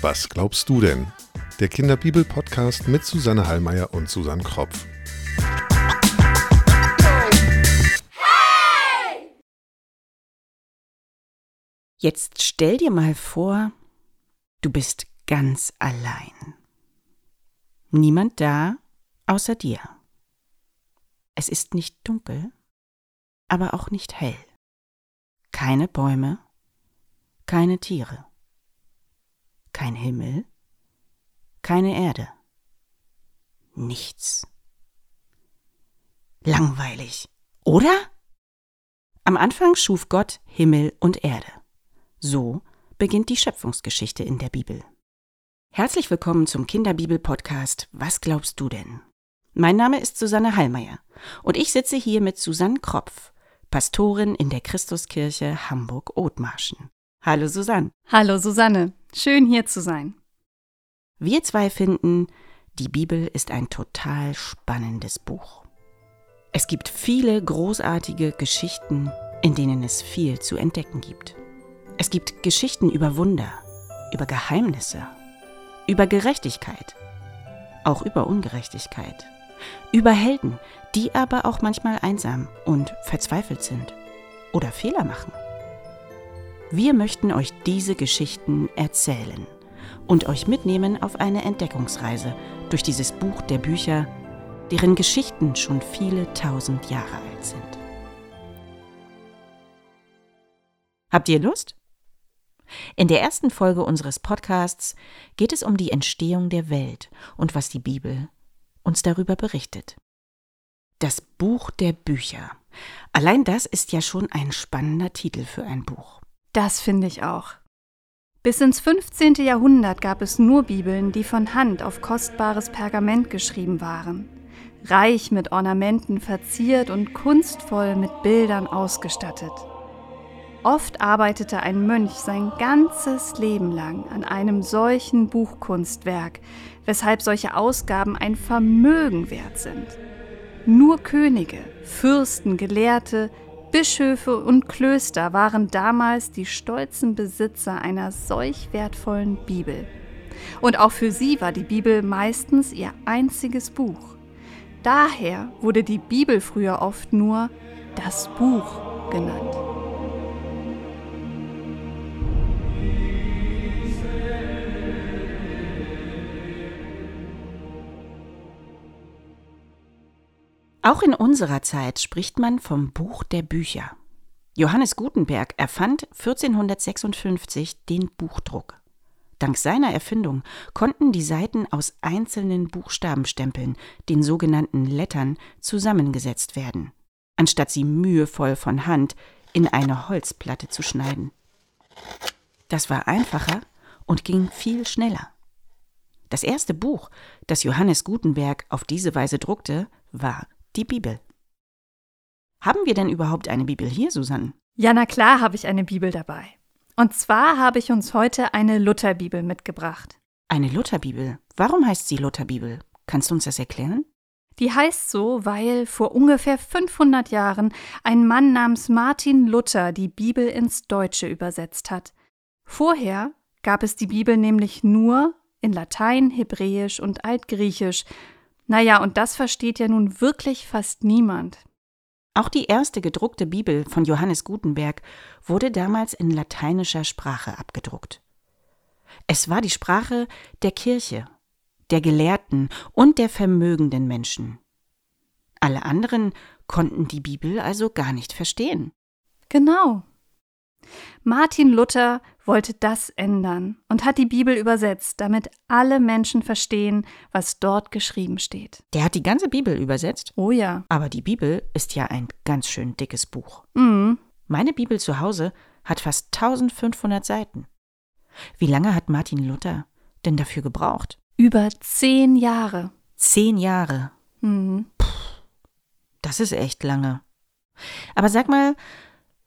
Was glaubst du denn? Der Kinderbibel-Podcast mit Susanne Hallmeier und Susanne Kropf. Jetzt stell dir mal vor, du bist ganz allein. Niemand da außer dir. Es ist nicht dunkel, aber auch nicht hell. Keine Bäume, keine Tiere, kein Himmel, keine Erde, nichts. Langweilig, oder? Am Anfang schuf Gott Himmel und Erde. So beginnt die Schöpfungsgeschichte in der Bibel. Herzlich willkommen zum Kinderbibel-Podcast Was glaubst du denn? Mein Name ist Susanne Hallmeier und ich sitze hier mit Susanne Kropf, Pastorin in der Christuskirche Hamburg-Othmarschen. Hallo Susanne. Hallo Susanne, schön hier zu sein. Wir zwei finden, die Bibel ist ein total spannendes Buch. Es gibt viele großartige Geschichten, in denen es viel zu entdecken gibt. Es gibt Geschichten über Wunder, über Geheimnisse, über Gerechtigkeit, auch über Ungerechtigkeit, über Helden, die aber auch manchmal einsam und verzweifelt sind oder Fehler machen. Wir möchten euch diese Geschichten erzählen und euch mitnehmen auf eine Entdeckungsreise durch dieses Buch der Bücher, deren Geschichten schon viele tausend Jahre alt sind. Habt ihr Lust? In der ersten Folge unseres Podcasts geht es um die Entstehung der Welt und was die Bibel uns darüber berichtet. Das Buch der Bücher. Allein das ist ja schon ein spannender Titel für ein Buch. Das finde ich auch. Bis ins 15. Jahrhundert gab es nur Bibeln, die von Hand auf kostbares Pergament geschrieben waren, reich mit Ornamenten verziert und kunstvoll mit Bildern ausgestattet. Oft arbeitete ein Mönch sein ganzes Leben lang an einem solchen Buchkunstwerk, weshalb solche Ausgaben ein Vermögen wert sind. Nur Könige, Fürsten, Gelehrte, Bischöfe und Klöster waren damals die stolzen Besitzer einer solch wertvollen Bibel. Und auch für sie war die Bibel meistens ihr einziges Buch. Daher wurde die Bibel früher oft nur das Buch genannt. Auch in unserer Zeit spricht man vom Buch der Bücher. Johannes Gutenberg erfand 1456 den Buchdruck. Dank seiner Erfindung konnten die Seiten aus einzelnen Buchstabenstempeln, den sogenannten Lettern, zusammengesetzt werden, anstatt sie mühevoll von Hand in eine Holzplatte zu schneiden. Das war einfacher und ging viel schneller. Das erste Buch, das Johannes Gutenberg auf diese Weise druckte, war die Bibel. Haben wir denn überhaupt eine Bibel hier, Susanne? Ja, na klar habe ich eine Bibel dabei. Und zwar habe ich uns heute eine Lutherbibel mitgebracht. Eine Lutherbibel? Warum heißt sie Lutherbibel? Kannst du uns das erklären? Die heißt so, weil vor ungefähr 500 Jahren ein Mann namens Martin Luther die Bibel ins Deutsche übersetzt hat. Vorher gab es die Bibel nämlich nur in Latein, Hebräisch und Altgriechisch naja, und das versteht ja nun wirklich fast niemand. Auch die erste gedruckte Bibel von Johannes Gutenberg wurde damals in lateinischer Sprache abgedruckt. Es war die Sprache der Kirche, der Gelehrten und der vermögenden Menschen. Alle anderen konnten die Bibel also gar nicht verstehen. Genau. Martin Luther wollte das ändern und hat die Bibel übersetzt, damit alle Menschen verstehen, was dort geschrieben steht. Der hat die ganze Bibel übersetzt? Oh ja. Aber die Bibel ist ja ein ganz schön dickes Buch. Mhm. Meine Bibel zu Hause hat fast 1500 Seiten. Wie lange hat Martin Luther denn dafür gebraucht? Über zehn Jahre. Zehn Jahre. Mhm. Puh, das ist echt lange. Aber sag mal,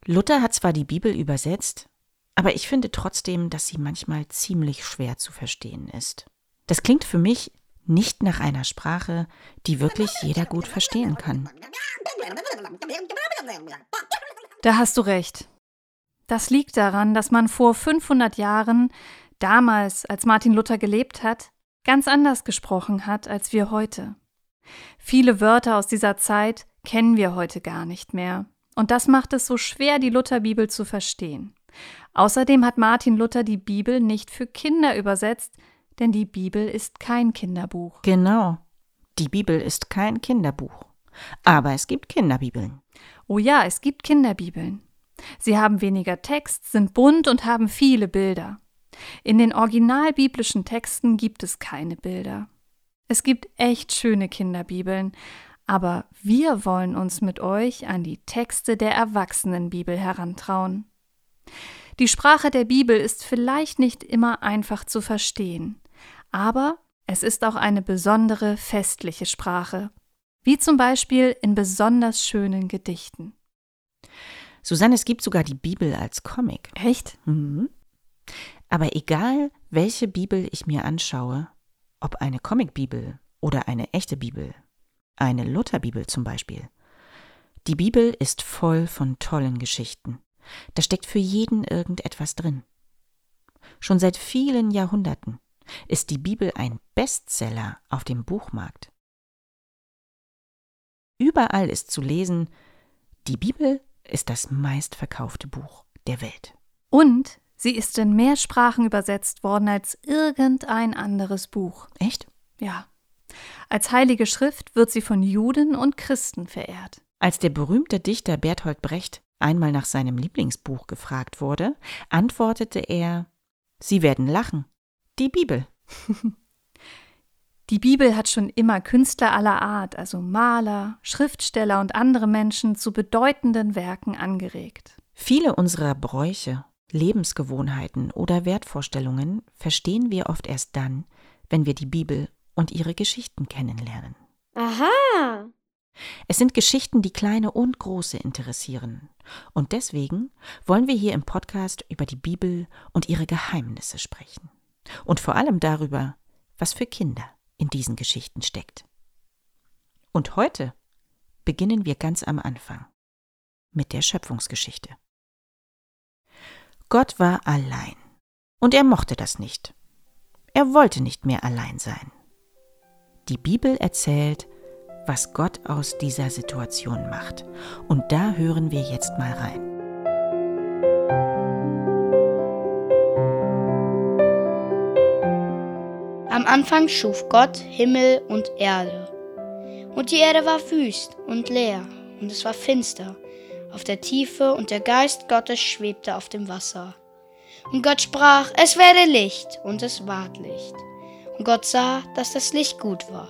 Luther hat zwar die Bibel übersetzt, aber ich finde trotzdem, dass sie manchmal ziemlich schwer zu verstehen ist. Das klingt für mich nicht nach einer Sprache, die wirklich jeder gut verstehen kann. Da hast du recht. Das liegt daran, dass man vor 500 Jahren, damals, als Martin Luther gelebt hat, ganz anders gesprochen hat als wir heute. Viele Wörter aus dieser Zeit kennen wir heute gar nicht mehr. Und das macht es so schwer, die Lutherbibel zu verstehen. Außerdem hat Martin Luther die Bibel nicht für Kinder übersetzt, denn die Bibel ist kein Kinderbuch. Genau. Die Bibel ist kein Kinderbuch. Aber es gibt Kinderbibeln. Oh ja, es gibt Kinderbibeln. Sie haben weniger Text, sind bunt und haben viele Bilder. In den originalbiblischen Texten gibt es keine Bilder. Es gibt echt schöne Kinderbibeln, aber wir wollen uns mit euch an die Texte der Erwachsenenbibel herantrauen. Die Sprache der Bibel ist vielleicht nicht immer einfach zu verstehen, aber es ist auch eine besondere festliche Sprache, wie zum Beispiel in besonders schönen Gedichten. Susanne, es gibt sogar die Bibel als Comic. Echt? Mhm. Aber egal, welche Bibel ich mir anschaue, ob eine Comicbibel oder eine echte Bibel, eine Lutherbibel zum Beispiel, die Bibel ist voll von tollen Geschichten. Da steckt für jeden irgendetwas drin. Schon seit vielen Jahrhunderten ist die Bibel ein Bestseller auf dem Buchmarkt. Überall ist zu lesen, die Bibel ist das meistverkaufte Buch der Welt. Und sie ist in mehr Sprachen übersetzt worden als irgendein anderes Buch. Echt? Ja. Als heilige Schrift wird sie von Juden und Christen verehrt. Als der berühmte Dichter Bertolt Brecht einmal nach seinem Lieblingsbuch gefragt wurde, antwortete er Sie werden lachen. Die Bibel. Die Bibel hat schon immer Künstler aller Art, also Maler, Schriftsteller und andere Menschen zu bedeutenden Werken angeregt. Viele unserer Bräuche, Lebensgewohnheiten oder Wertvorstellungen verstehen wir oft erst dann, wenn wir die Bibel und ihre Geschichten kennenlernen. Aha. Es sind Geschichten, die kleine und große interessieren. Und deswegen wollen wir hier im Podcast über die Bibel und ihre Geheimnisse sprechen. Und vor allem darüber, was für Kinder in diesen Geschichten steckt. Und heute beginnen wir ganz am Anfang mit der Schöpfungsgeschichte. Gott war allein und er mochte das nicht. Er wollte nicht mehr allein sein. Die Bibel erzählt, was Gott aus dieser Situation macht. Und da hören wir jetzt mal rein. Am Anfang schuf Gott Himmel und Erde. Und die Erde war wüst und leer, und es war finster auf der Tiefe, und der Geist Gottes schwebte auf dem Wasser. Und Gott sprach, es werde Licht, und es ward Licht. Gott sah, dass das Licht gut war.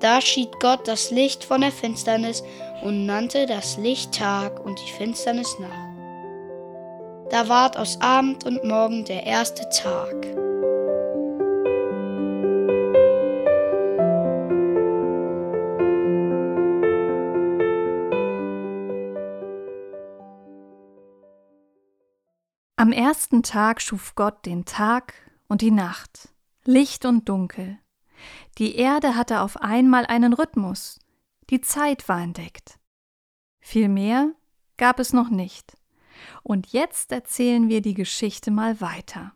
Da schied Gott das Licht von der Finsternis und nannte das Licht Tag und die Finsternis Nacht. Da ward aus Abend und Morgen der erste Tag. Am ersten Tag schuf Gott den Tag und die Nacht, Licht und Dunkel. Die Erde hatte auf einmal einen Rhythmus, die Zeit war entdeckt. Viel mehr gab es noch nicht. Und jetzt erzählen wir die Geschichte mal weiter.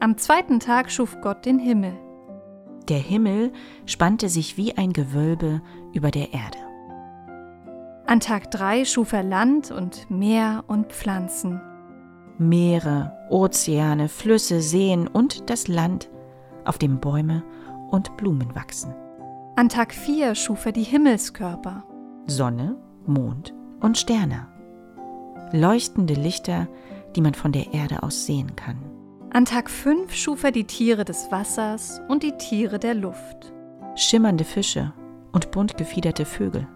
Am zweiten Tag schuf Gott den Himmel. Der Himmel spannte sich wie ein Gewölbe über der Erde. An Tag 3 schuf er Land und Meer und Pflanzen. Meere, Ozeane, Flüsse, Seen und das Land, auf dem Bäume und Blumen wachsen. An Tag 4 schuf er die Himmelskörper. Sonne, Mond und Sterne. Leuchtende Lichter, die man von der Erde aus sehen kann. An Tag 5 schuf er die Tiere des Wassers und die Tiere der Luft. Schimmernde Fische und bunt gefiederte Vögel.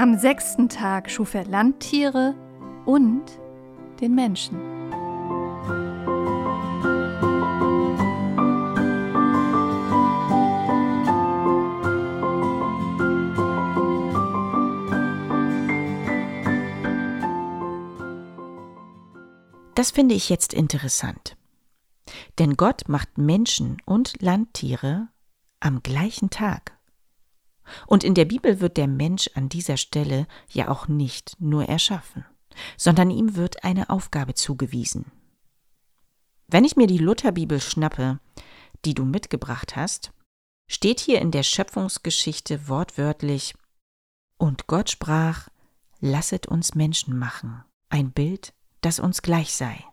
Am sechsten Tag schuf er Landtiere und den Menschen. Das finde ich jetzt interessant. Denn Gott macht Menschen und Landtiere am gleichen Tag. Und in der Bibel wird der Mensch an dieser Stelle ja auch nicht nur erschaffen, sondern ihm wird eine Aufgabe zugewiesen. Wenn ich mir die Lutherbibel schnappe, die du mitgebracht hast, steht hier in der Schöpfungsgeschichte wortwörtlich Und Gott sprach, lasset uns Menschen machen, ein Bild, das uns gleich sei,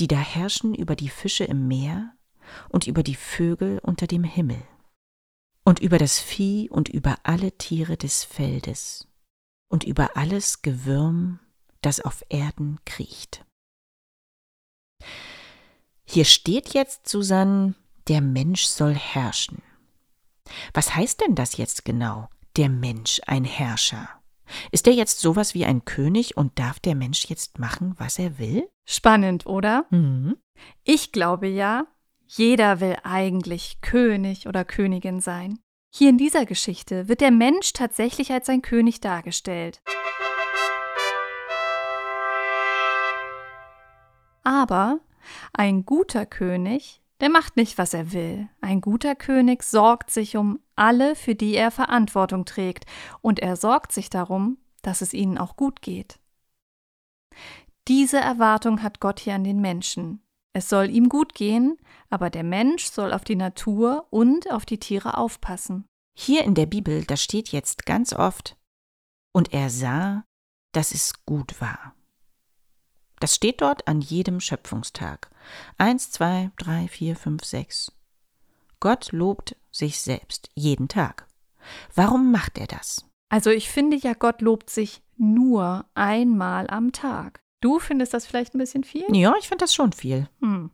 die da herrschen über die Fische im Meer und über die Vögel unter dem Himmel und über das Vieh und über alle Tiere des Feldes und über alles Gewürm, das auf Erden kriecht. Hier steht jetzt, Susanne, der Mensch soll herrschen. Was heißt denn das jetzt genau, der Mensch ein Herrscher? Ist er jetzt sowas wie ein König und darf der Mensch jetzt machen, was er will? Spannend, oder? Mhm. Ich glaube ja, jeder will eigentlich König oder Königin sein. Hier in dieser Geschichte wird der Mensch tatsächlich als ein König dargestellt. Aber ein guter König, der macht nicht, was er will. Ein guter König sorgt sich um alle, für die er Verantwortung trägt, und er sorgt sich darum, dass es ihnen auch gut geht. Diese Erwartung hat Gott hier an den Menschen. Es soll ihm gut gehen, aber der Mensch soll auf die Natur und auf die Tiere aufpassen. Hier in der Bibel, da steht jetzt ganz oft, und er sah, dass es gut war. Das steht dort an jedem Schöpfungstag. Eins, zwei, drei, vier, fünf, sechs. Gott lobt sich selbst jeden Tag. Warum macht er das? Also ich finde ja, Gott lobt sich nur einmal am Tag. Du findest das vielleicht ein bisschen viel? Ja, ich finde das schon viel. Hm.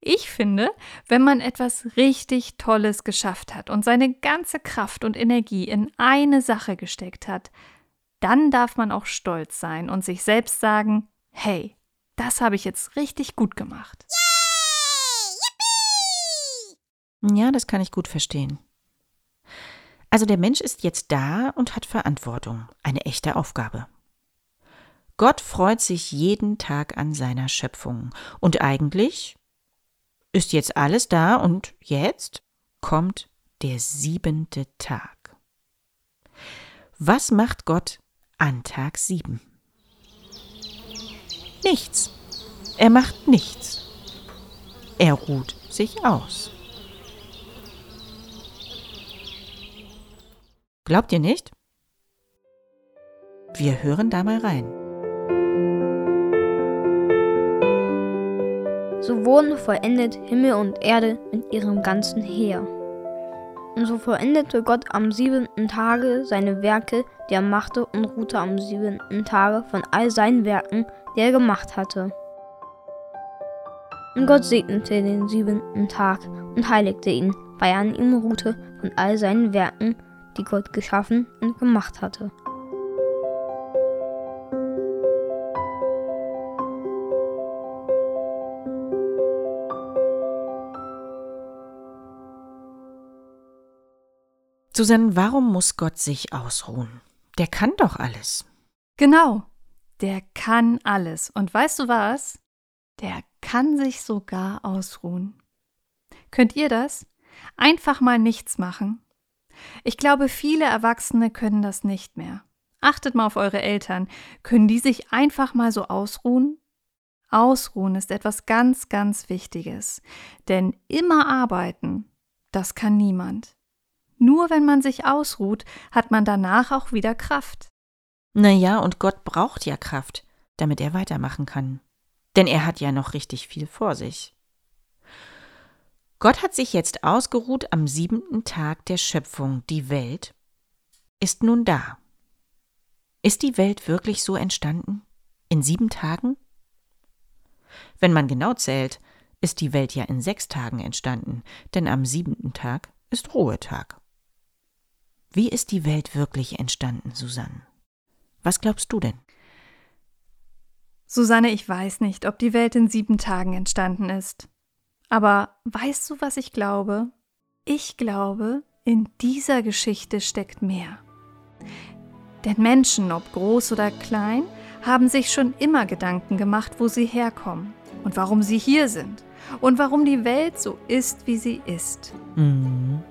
Ich finde, wenn man etwas richtig Tolles geschafft hat und seine ganze Kraft und Energie in eine Sache gesteckt hat, dann darf man auch stolz sein und sich selbst sagen, hey, das habe ich jetzt richtig gut gemacht. Ja, das kann ich gut verstehen. Also der Mensch ist jetzt da und hat Verantwortung, eine echte Aufgabe. Gott freut sich jeden Tag an seiner Schöpfung. Und eigentlich ist jetzt alles da und jetzt kommt der siebente Tag. Was macht Gott an Tag sieben? Nichts. Er macht nichts. Er ruht sich aus. Glaubt ihr nicht? Wir hören da mal rein. So wurden vollendet Himmel und Erde mit ihrem ganzen Heer. Und so vollendete Gott am siebenten Tage seine Werke, die er machte, und ruhte am siebenten Tage von all seinen Werken, die er gemacht hatte. Und Gott segnete den siebenten Tag und heiligte ihn, weil er an ihm ruhte von all seinen Werken, die Gott geschaffen und gemacht hatte. Susanne, warum muss Gott sich ausruhen? Der kann doch alles. Genau, der kann alles. Und weißt du was? Der kann sich sogar ausruhen. Könnt ihr das? Einfach mal nichts machen. Ich glaube, viele Erwachsene können das nicht mehr. Achtet mal auf eure Eltern. Können die sich einfach mal so ausruhen? Ausruhen ist etwas ganz, ganz Wichtiges. Denn immer arbeiten, das kann niemand. Nur wenn man sich ausruht, hat man danach auch wieder Kraft. Na ja, und Gott braucht ja Kraft, damit er weitermachen kann. Denn er hat ja noch richtig viel vor sich. Gott hat sich jetzt ausgeruht am siebenten Tag der Schöpfung. Die Welt ist nun da. Ist die Welt wirklich so entstanden? In sieben Tagen? Wenn man genau zählt, ist die Welt ja in sechs Tagen entstanden, denn am siebenten Tag ist Ruhetag. Wie ist die Welt wirklich entstanden, Susanne? Was glaubst du denn? Susanne, ich weiß nicht, ob die Welt in sieben Tagen entstanden ist. Aber weißt du, was ich glaube? Ich glaube, in dieser Geschichte steckt mehr. Denn Menschen, ob groß oder klein, haben sich schon immer Gedanken gemacht, wo sie herkommen und warum sie hier sind und warum die Welt so ist, wie sie ist. Mhm.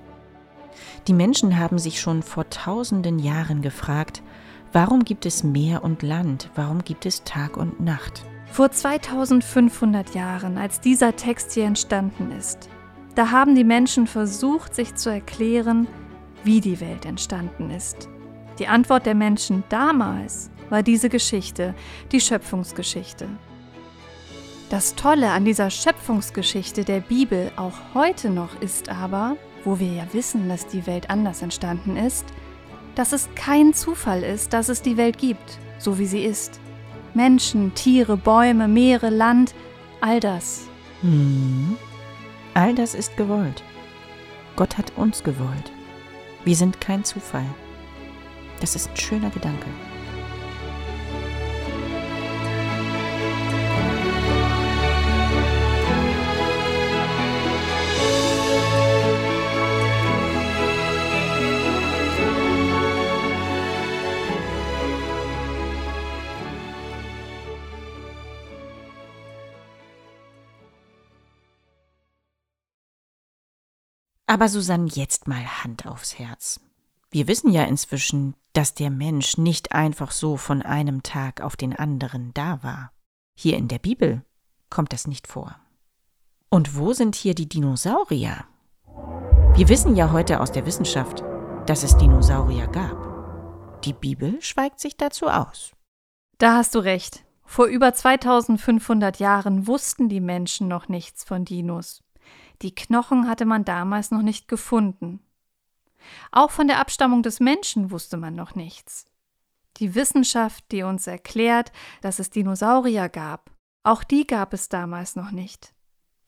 Die Menschen haben sich schon vor tausenden Jahren gefragt, warum gibt es Meer und Land, warum gibt es Tag und Nacht? Vor 2500 Jahren, als dieser Text hier entstanden ist, da haben die Menschen versucht, sich zu erklären, wie die Welt entstanden ist. Die Antwort der Menschen damals war diese Geschichte, die Schöpfungsgeschichte. Das Tolle an dieser Schöpfungsgeschichte der Bibel auch heute noch ist aber, wo wir ja wissen, dass die Welt anders entstanden ist, dass es kein Zufall ist, dass es die Welt gibt, so wie sie ist. Menschen, Tiere, Bäume, Meere, Land, all das. Hm. All das ist gewollt. Gott hat uns gewollt. Wir sind kein Zufall. Das ist ein schöner Gedanke. Aber Susanne, jetzt mal Hand aufs Herz. Wir wissen ja inzwischen, dass der Mensch nicht einfach so von einem Tag auf den anderen da war. Hier in der Bibel kommt das nicht vor. Und wo sind hier die Dinosaurier? Wir wissen ja heute aus der Wissenschaft, dass es Dinosaurier gab. Die Bibel schweigt sich dazu aus. Da hast du recht. Vor über 2500 Jahren wussten die Menschen noch nichts von Dinos. Die Knochen hatte man damals noch nicht gefunden. Auch von der Abstammung des Menschen wusste man noch nichts. Die Wissenschaft, die uns erklärt, dass es Dinosaurier gab, auch die gab es damals noch nicht.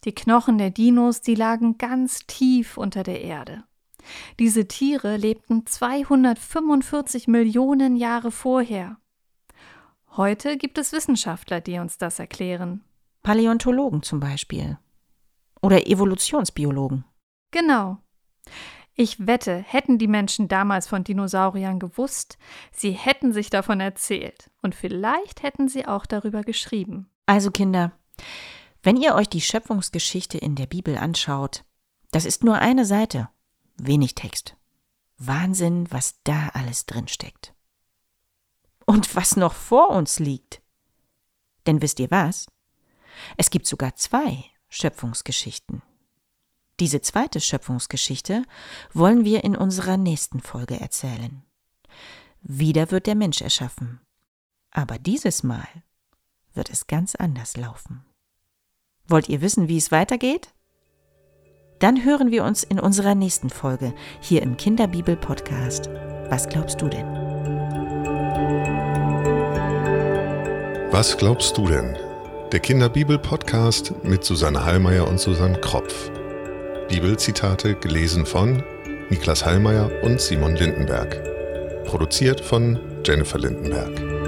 Die Knochen der Dinos, die lagen ganz tief unter der Erde. Diese Tiere lebten 245 Millionen Jahre vorher. Heute gibt es Wissenschaftler, die uns das erklären. Paläontologen zum Beispiel. Oder Evolutionsbiologen. Genau. Ich wette, hätten die Menschen damals von Dinosauriern gewusst, sie hätten sich davon erzählt und vielleicht hätten sie auch darüber geschrieben. Also Kinder, wenn ihr euch die Schöpfungsgeschichte in der Bibel anschaut, das ist nur eine Seite, wenig Text. Wahnsinn, was da alles drinsteckt. Und was noch vor uns liegt. Denn wisst ihr was? Es gibt sogar zwei Schöpfungsgeschichten. Diese zweite Schöpfungsgeschichte wollen wir in unserer nächsten Folge erzählen. Wieder wird der Mensch erschaffen. Aber dieses Mal wird es ganz anders laufen. Wollt ihr wissen, wie es weitergeht? Dann hören wir uns in unserer nächsten Folge hier im Kinderbibel-Podcast. Was glaubst du denn? Was glaubst du denn? Der Kinderbibel-Podcast mit Susanne Hallmeier und Susanne Kropf. Bibelzitate gelesen von Niklas Hallmeier und Simon Lindenberg. Produziert von Jennifer Lindenberg.